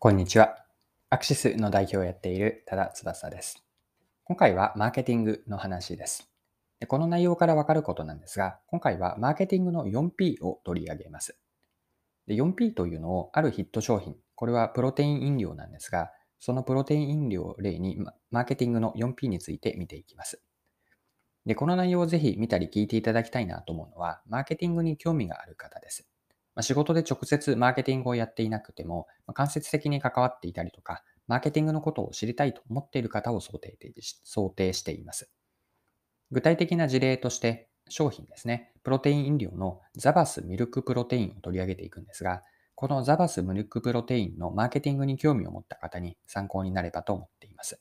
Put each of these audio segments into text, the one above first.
こんにちは。アクシスの代表をやっている多田翼です。今回はマーケティングの話です。でこの内容からわかることなんですが、今回はマーケティングの 4P を取り上げます。で 4P というのをあるヒット商品、これはプロテイン飲料なんですが、そのプロテイン飲料を例にマーケティングの 4P について見ていきます。で、この内容をぜひ見たり聞いていただきたいなと思うのは、マーケティングに興味がある方です。ま仕事で直接マーケティングをやっていなくても、ま間接的に関わっていたりとか、マーケティングのことを知りたいと思っている方を想定想定しています。具体的な事例として、商品ですね、プロテイン飲料のザバスミルクプロテインを取り上げていくんですが、このザバスミルクプロテインのマーケティングに興味を持った方に参考になればと思っています。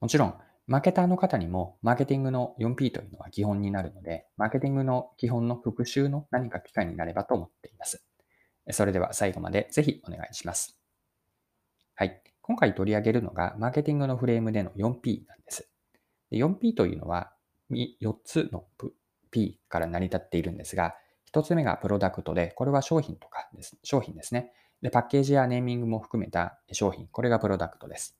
もちろん、マーケターの方にも、マーケティングの 4P というのは基本になるので、マーケティングの基本の復習の何か機会になればと思っています。それでは最後までぜひお願いします。はい。今回取り上げるのが、マーケティングのフレームでの 4P なんです。4P というのは、4つの P から成り立っているんですが、1つ目がプロダクトで、これは商品とかです。商品ですね。で、パッケージやネーミングも含めた商品、これがプロダクトです。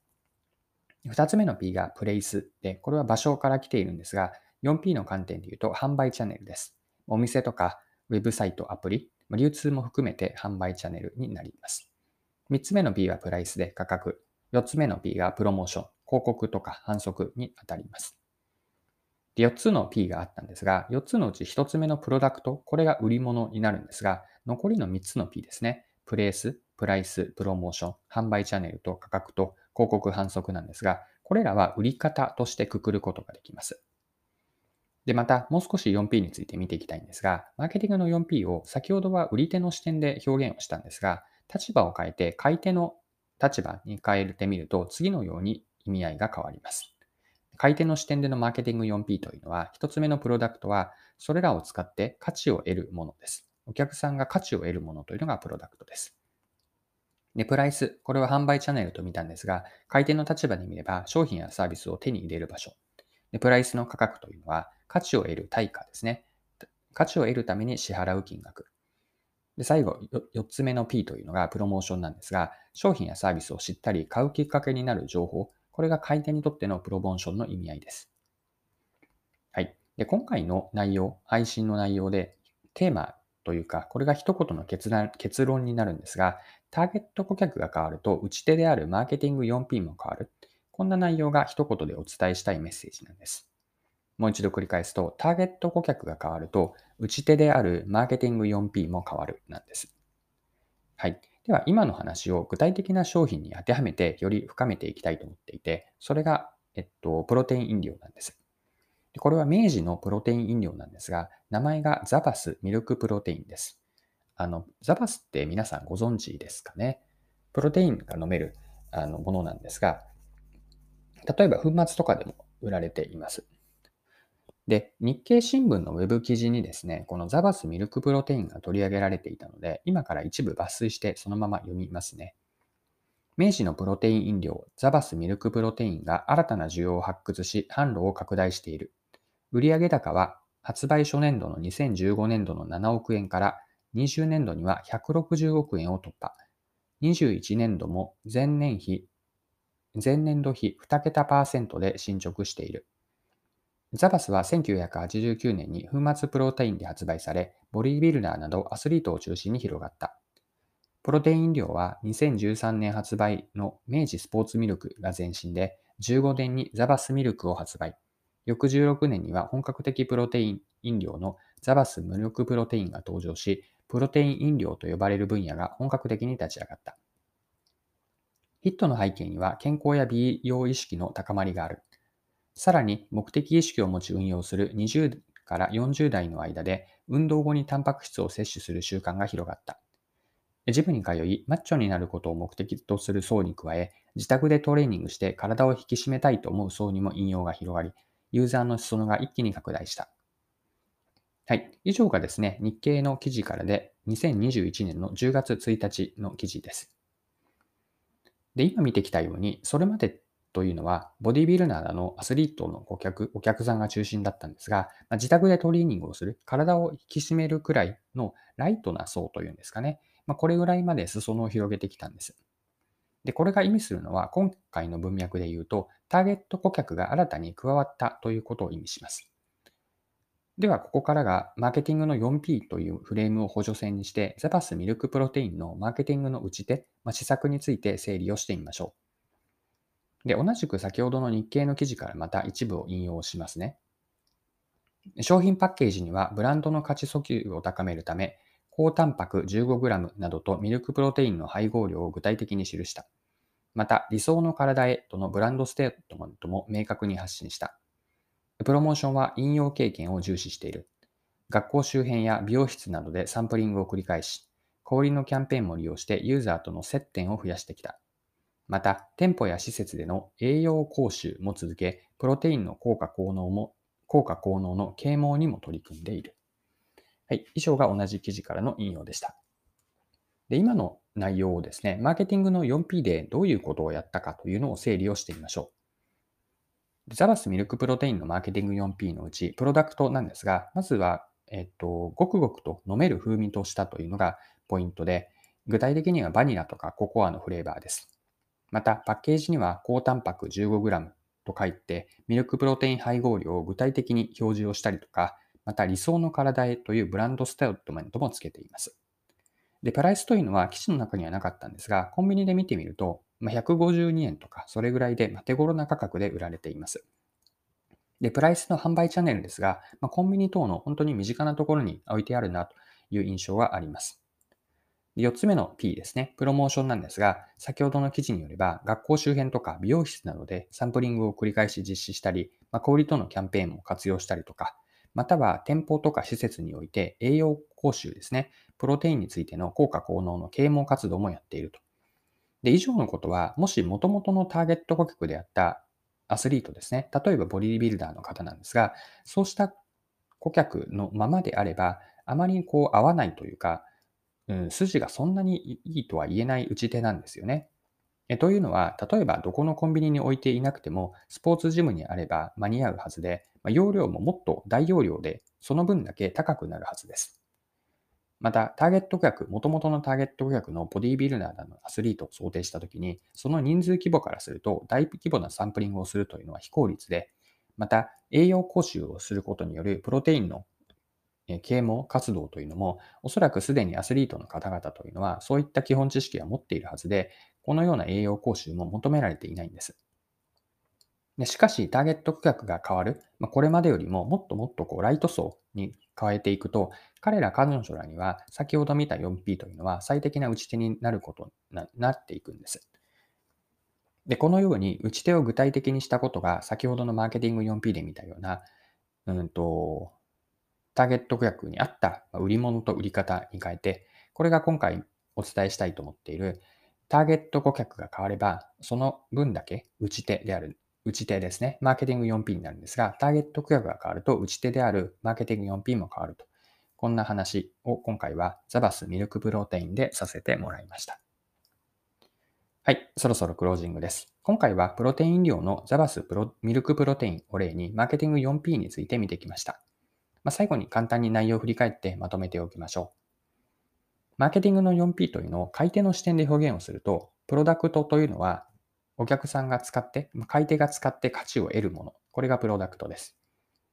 二つ目の P がプレイスで、これは場所から来ているんですが、4P の観点で言うと販売チャンネルです。お店とかウェブサイト、アプリ、流通も含めて販売チャンネルになります。三つ目の P はプライスで価格。四つ目の P がプロモーション、広告とか反則にあたります。で4つの P があったんですが、4つのうち1つ目のプロダクト、これが売り物になるんですが、残りの3つの P ですね。プレイス、プライス、プロモーション、販売チャンネルと価格と広告反則なんですが、これらは売り方としてくくることができます。で、また、もう少し 4P について見ていきたいんですが、マーケティングの 4P を先ほどは売り手の視点で表現をしたんですが、立場を変えて買い手の立場に変えてみると、次のように意味合いが変わります。買い手の視点でのマーケティング 4P というのは、1つ目のプロダクトは、それらを使って価値を得るものです。お客さんが価値を得るものというのがプロダクトです。で、プライス。これは販売チャンネルと見たんですが、買い手の立場で見れば商品やサービスを手に入れる場所。で、プライスの価格というのは価値を得る対価ですね。価値を得るために支払う金額。で、最後、4つ目の P というのがプロモーションなんですが、商品やサービスを知ったり買うきっかけになる情報。これが買い手にとってのプロモーションの意味合いです。はい。で、今回の内容、配信の内容でテーマというか、これが一言の結論結論になるんですが、ターゲット顧客が変わると、打ち手であるマーケティング 4P も変わる。こんな内容が一言でお伝えしたいメッセージなんです。もう一度繰り返すと、ターゲット顧客が変わると、打ち手であるマーケティング 4P も変わるなんです。はい。では、今の話を具体的な商品に当てはめて、より深めていきたいと思っていて、それが、えっと、プロテイン飲料なんです。これは明治のプロテイン飲料なんですが、名前がザバスミルクプロテインです。あの、ザバスって皆さんご存知ですかね？プロテインが飲めるあのものなんですが、例えば粉末とかでも売られています。で、日経新聞のウェブ記事にですね、このザバスミルクプロテインが取り上げられていたので、今から一部抜粋してそのまま読みますね。明治のプロテイン飲料、ザバスミルクプロテインが新たな需要を発掘し、販路を拡大している。売上高は発売初年度の2015年度の7億円から20年度には160億円を突破。21年度も前年比、前年度比2桁パーセントで進捗している。ザバスは1989年に粉末プロテインで発売され、ボディビルダーなどアスリートを中心に広がった。プロテイン飲料は2013年発売の明治スポーツミルクが前身で、15年にザバスミルクを発売。翌16年には本格的プロテイン飲料のザバス無力プロテインが登場し、プロテイン飲料と呼ばれる分野が本格的に立ち上がった。ヒットの背景には健康や美容意識の高まりがある。さらに目的意識を持ち運用する20から40代の間で運動後にタンパク質を摂取する習慣が広がった。ジムに通い、マッチョになることを目的とする層に加え、自宅でトレーニングして体を引き締めたいと思う層にも引用が広がり、ユーザーの裾野が一気に拡大した。はい。以上がですね、日経の記事からで、2021年の10月1日の記事です。で、今見てきたように、それまでというのは、ボディビルナーのアスリートの顧客、お客さんが中心だったんですが、まあ、自宅でトレーニングをする、体を引き締めるくらいのライトな層というんですかね、まあ、これぐらいまで裾野を広げてきたんです。で、これが意味するのは、今回の文脈で言うと、ターゲット顧客が新たに加わったということを意味します。では、ここからが、マーケティングの 4P というフレームを補助線にして、ザバスミルクプロテインのマーケティングの打ち手、まあ、施策について整理をしてみましょう。で、同じく先ほどの日経の記事からまた一部を引用しますね。商品パッケージにはブランドの価値訴求を高めるため、高タンパク 15g などとミルクプロテインの配合量を具体的に記した。また、理想の体へとのブランドステートメントも明確に発信した。プロモーションは引用経験を重視している。学校周辺や美容室などでサンプリングを繰り返し、小売のキャンペーンも利用してユーザーとの接点を増やしてきた。また、店舗や施設での栄養講習も続け、プロテインの効果効能も、効果効能の啓蒙にも取り組んでいる。はい。以上が同じ記事からの引用でした。で、今の内容をですね、マーケティングの 4P でどういうことをやったかというのを整理をしてみましょう。ザバスミルクプロテインのマーケティング 4P のうち、プロダクトなんですが、まずは、えっと、ごくごくと飲める風味としたというのがポイントで、具体的にはバニラとかココアのフレーバーです。また、パッケージには高タンパク 15g と書いて、ミルクプロテイン配合量を具体的に表示をしたりとか、また理想の体へというブランドステートメントもつけています。で、プライスというのは記事の中にはなかったんですが、コンビニで見てみると、ま152円とか、それぐらいでま手頃な価格で売られています。で、プライスの販売チャンネルですが、まコンビニ等の本当に身近なところに置いてあるなという印象はあります。4つ目の P ですね。プロモーションなんですが、先ほどの記事によれば、学校周辺とか美容室などでサンプリングを繰り返し実施したり、まあ、小売とのキャンペーンも活用したりとか、または店舗とか施設において栄養講習ですね、プロテインについての効果効能の啓蒙活動もやっていると。で、以上のことは、もし元々のターゲット顧客であったアスリートですね、例えばボディビルダーの方なんですが、そうした顧客のままであれば、あまりこう合わないというか、うん、筋がそんなにいいとは言えない打ち手なんですよね。えというのは、例えばどこのコンビニに置いていなくても、スポーツジムにあれば間に合うはずで、ま容量ももっと大容量で、その分だけ高くなるはずです。また、ターゲット顧客、元々のターゲット顧客のボディービルダーなどのアスリートを想定したときに、その人数規模からすると、大規模なサンプリングをするというのは非効率で、また、栄養講習をすることによるプロテインの啓蒙活動というのも、おそらくすでにアスリートの方々というのは、そういった基本知識は持っているはずで、このような栄養講習も求められていないんです。でしかし、ターゲット顧客が変わる、まあ、これまでよりももっともっとこうライト層に変えていくと、彼ら彼女らには、先ほど見た 4P というのは最適な打ち手になることになっていくんです。で、このように打ち手を具体的にしたことが、先ほどのマーケティング 4P で見たような、うんと、ターゲット顧客に合った売り物と売り方に変えて、これが今回お伝えしたいと思っている、ターゲット顧客が変われば、その分だけ打ち手である、打ち手ですね。マーケティング 4P になるんですが、ターゲット顧客が変わると、打ち手であるマーケティング 4P も変わると。こんな話を今回はザバスミルクプロテインでさせてもらいました。はい、そろそろクロージングです。今回はプロテイン飲料のザバスミルクプロテインを例にマーケティング 4P について見てきました。まあ、最後に簡単に内容を振り返ってまとめておきましょう。マーケティングの 4P というのを買い手の視点で表現をすると、プロダクトというのはお客さんが使って、買い手が使って価値を得るもの。これがプロダクトです。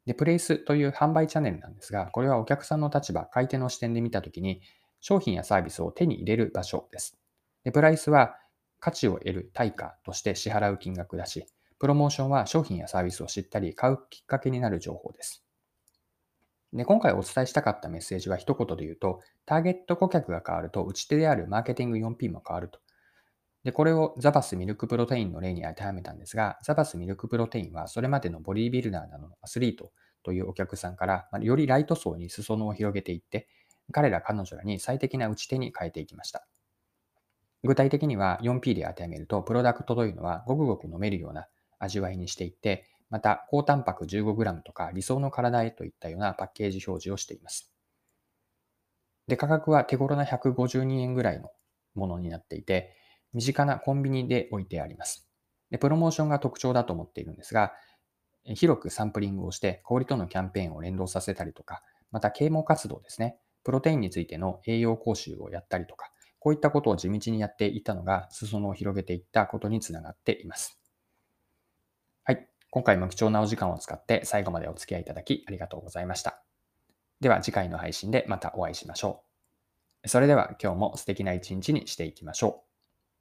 で、プレイスという販売チャンネルなんですが、これはお客さんの立場、買い手の視点で見たときに、商品やサービスを手に入れる場所です。で、プライスは価値を得る対価として支払う金額だし、プロモーションは商品やサービスを知ったり買うきっかけになる情報です。で、今回お伝えしたかったメッセージは一言で言うと、ターゲット顧客が変わると、打ち手であるマーケティング 4P も変わると。で、これをザバスミルクプロテインの例に当てはめたんですが、ザバスミルクプロテインはそれまでのボディービルダーなどのアスリートというお客さんから、まよりライト層に裾野を広げていって、彼ら彼女らに最適な打ち手に変えていきました。具体的には 4P で当てはめると、プロダクトというのはごくごく飲めるような味わいにしていって、また、高タンパク 15g とか理想の体へといったようなパッケージ表示をしています。で、価格は手頃な152円ぐらいのものになっていて、身近なコンビニで置いてあります。で、プロモーションが特徴だと思っているんですが、広くサンプリングをして小売とのキャンペーンを連動させたりとか、また啓蒙活動ですね。プロテインについての栄養講習をやったりとか、こういったことを地道にやっていったのが、裾野を広げていったことにつながっています。はい。今回も貴重なお時間を使って最後までお付き合いいただきありがとうございました。では次回の配信でまたお会いしましょう。それでは今日も素敵な一日にしていきましょう。